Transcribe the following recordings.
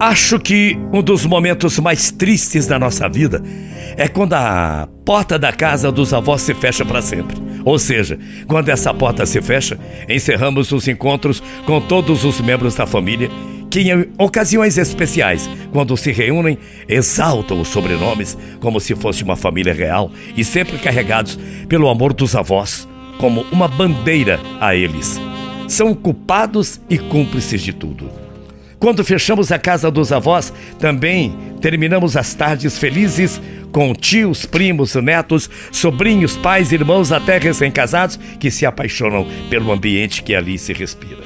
Acho que um dos momentos mais tristes da nossa vida é quando a porta da casa dos avós se fecha para sempre. Ou seja, quando essa porta se fecha, encerramos os encontros com todos os membros da família que, em ocasiões especiais, quando se reúnem, exaltam os sobrenomes como se fosse uma família real e sempre carregados pelo amor dos avós, como uma bandeira a eles. São culpados e cúmplices de tudo. Quando fechamos a casa dos avós, também terminamos as tardes felizes com tios, primos, netos, sobrinhos, pais, irmãos, até recém-casados que se apaixonam pelo ambiente que ali se respira.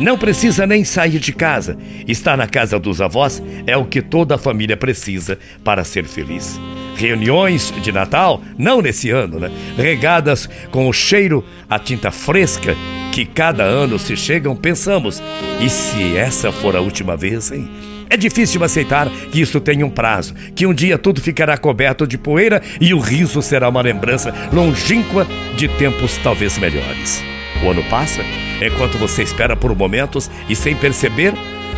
Não precisa nem sair de casa. Estar na casa dos avós é o que toda a família precisa para ser feliz. Reuniões de Natal, não nesse ano, né? Regadas com o cheiro, a tinta fresca que cada ano se chegam, pensamos: e se essa for a última vez, hein? É difícil aceitar que isso tenha um prazo, que um dia tudo ficará coberto de poeira e o riso será uma lembrança longínqua de tempos talvez melhores. O ano passa, enquanto você espera por momentos e sem perceber,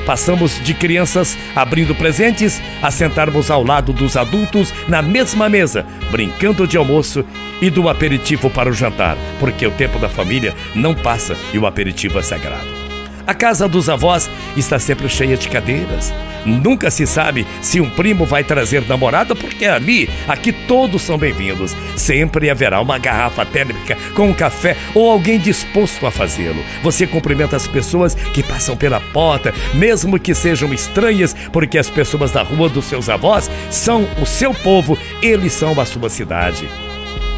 Passamos de crianças abrindo presentes a sentarmos ao lado dos adultos na mesma mesa, brincando de almoço e do aperitivo para o jantar, porque o tempo da família não passa e o aperitivo é sagrado. A casa dos avós está sempre cheia de cadeiras. Nunca se sabe se um primo vai trazer namorada, porque ali, aqui todos são bem-vindos. Sempre haverá uma garrafa térmica com um café ou alguém disposto a fazê-lo. Você cumprimenta as pessoas que passam pela porta, mesmo que sejam estranhas, porque as pessoas da rua dos seus avós são o seu povo, eles são a sua cidade.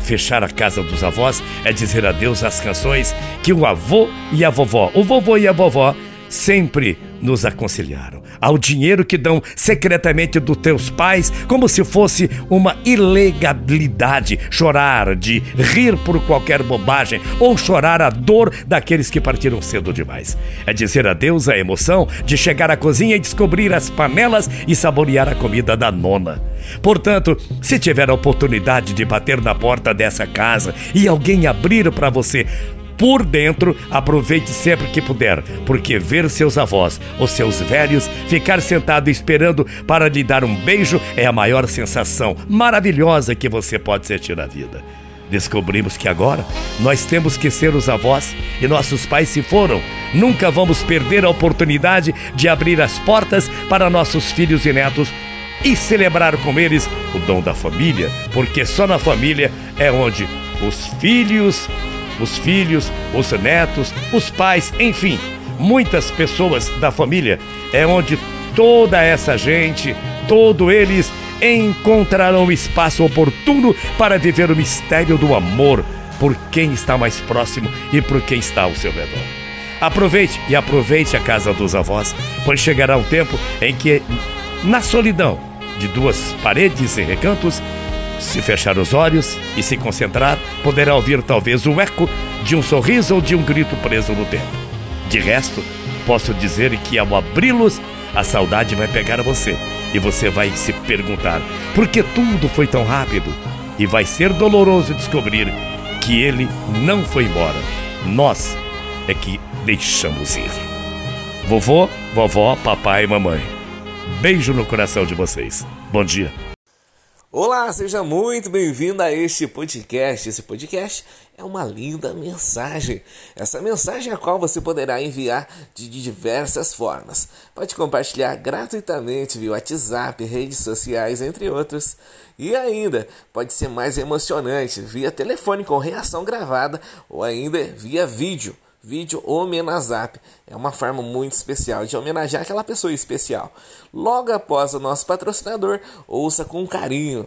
Fechar a casa dos avós é dizer adeus às canções que o avô e a vovó, o vovô e a vovó, sempre nos aconselharam. Ao dinheiro que dão secretamente dos teus pais, como se fosse uma ilegalidade. Chorar de rir por qualquer bobagem ou chorar a dor daqueles que partiram cedo demais. É dizer adeus à emoção de chegar à cozinha e descobrir as panelas e saborear a comida da nona. Portanto, se tiver a oportunidade de bater na porta dessa casa e alguém abrir para você, por dentro, aproveite sempre que puder, porque ver seus avós ou seus velhos ficar sentado esperando para lhe dar um beijo é a maior sensação maravilhosa que você pode sentir na vida. Descobrimos que agora nós temos que ser os avós e nossos pais se foram. Nunca vamos perder a oportunidade de abrir as portas para nossos filhos e netos e celebrar com eles o dom da família, porque só na família é onde os filhos os filhos, os netos, os pais, enfim, muitas pessoas da família, é onde toda essa gente, todos eles encontrarão espaço oportuno para viver o mistério do amor por quem está mais próximo e por quem está ao seu redor. Aproveite e aproveite a casa dos avós, pois chegará um tempo em que, na solidão de duas paredes e recantos, se fechar os olhos e se concentrar, poderá ouvir talvez o eco de um sorriso ou de um grito preso no tempo. De resto, posso dizer que ao abri-los, a saudade vai pegar você e você vai se perguntar por que tudo foi tão rápido. E vai ser doloroso descobrir que ele não foi embora. Nós é que deixamos ir. Vovô, vovó, papai e mamãe. Beijo no coração de vocês. Bom dia. Olá, seja muito bem-vindo a este podcast. Esse podcast é uma linda mensagem. Essa mensagem a qual você poderá enviar de diversas formas. Pode compartilhar gratuitamente via WhatsApp, redes sociais, entre outros. E ainda pode ser mais emocionante via telefone com reação gravada ou ainda via vídeo vídeo homenazap. É uma forma muito especial de homenagear aquela pessoa especial. Logo após o nosso patrocinador, ouça com carinho.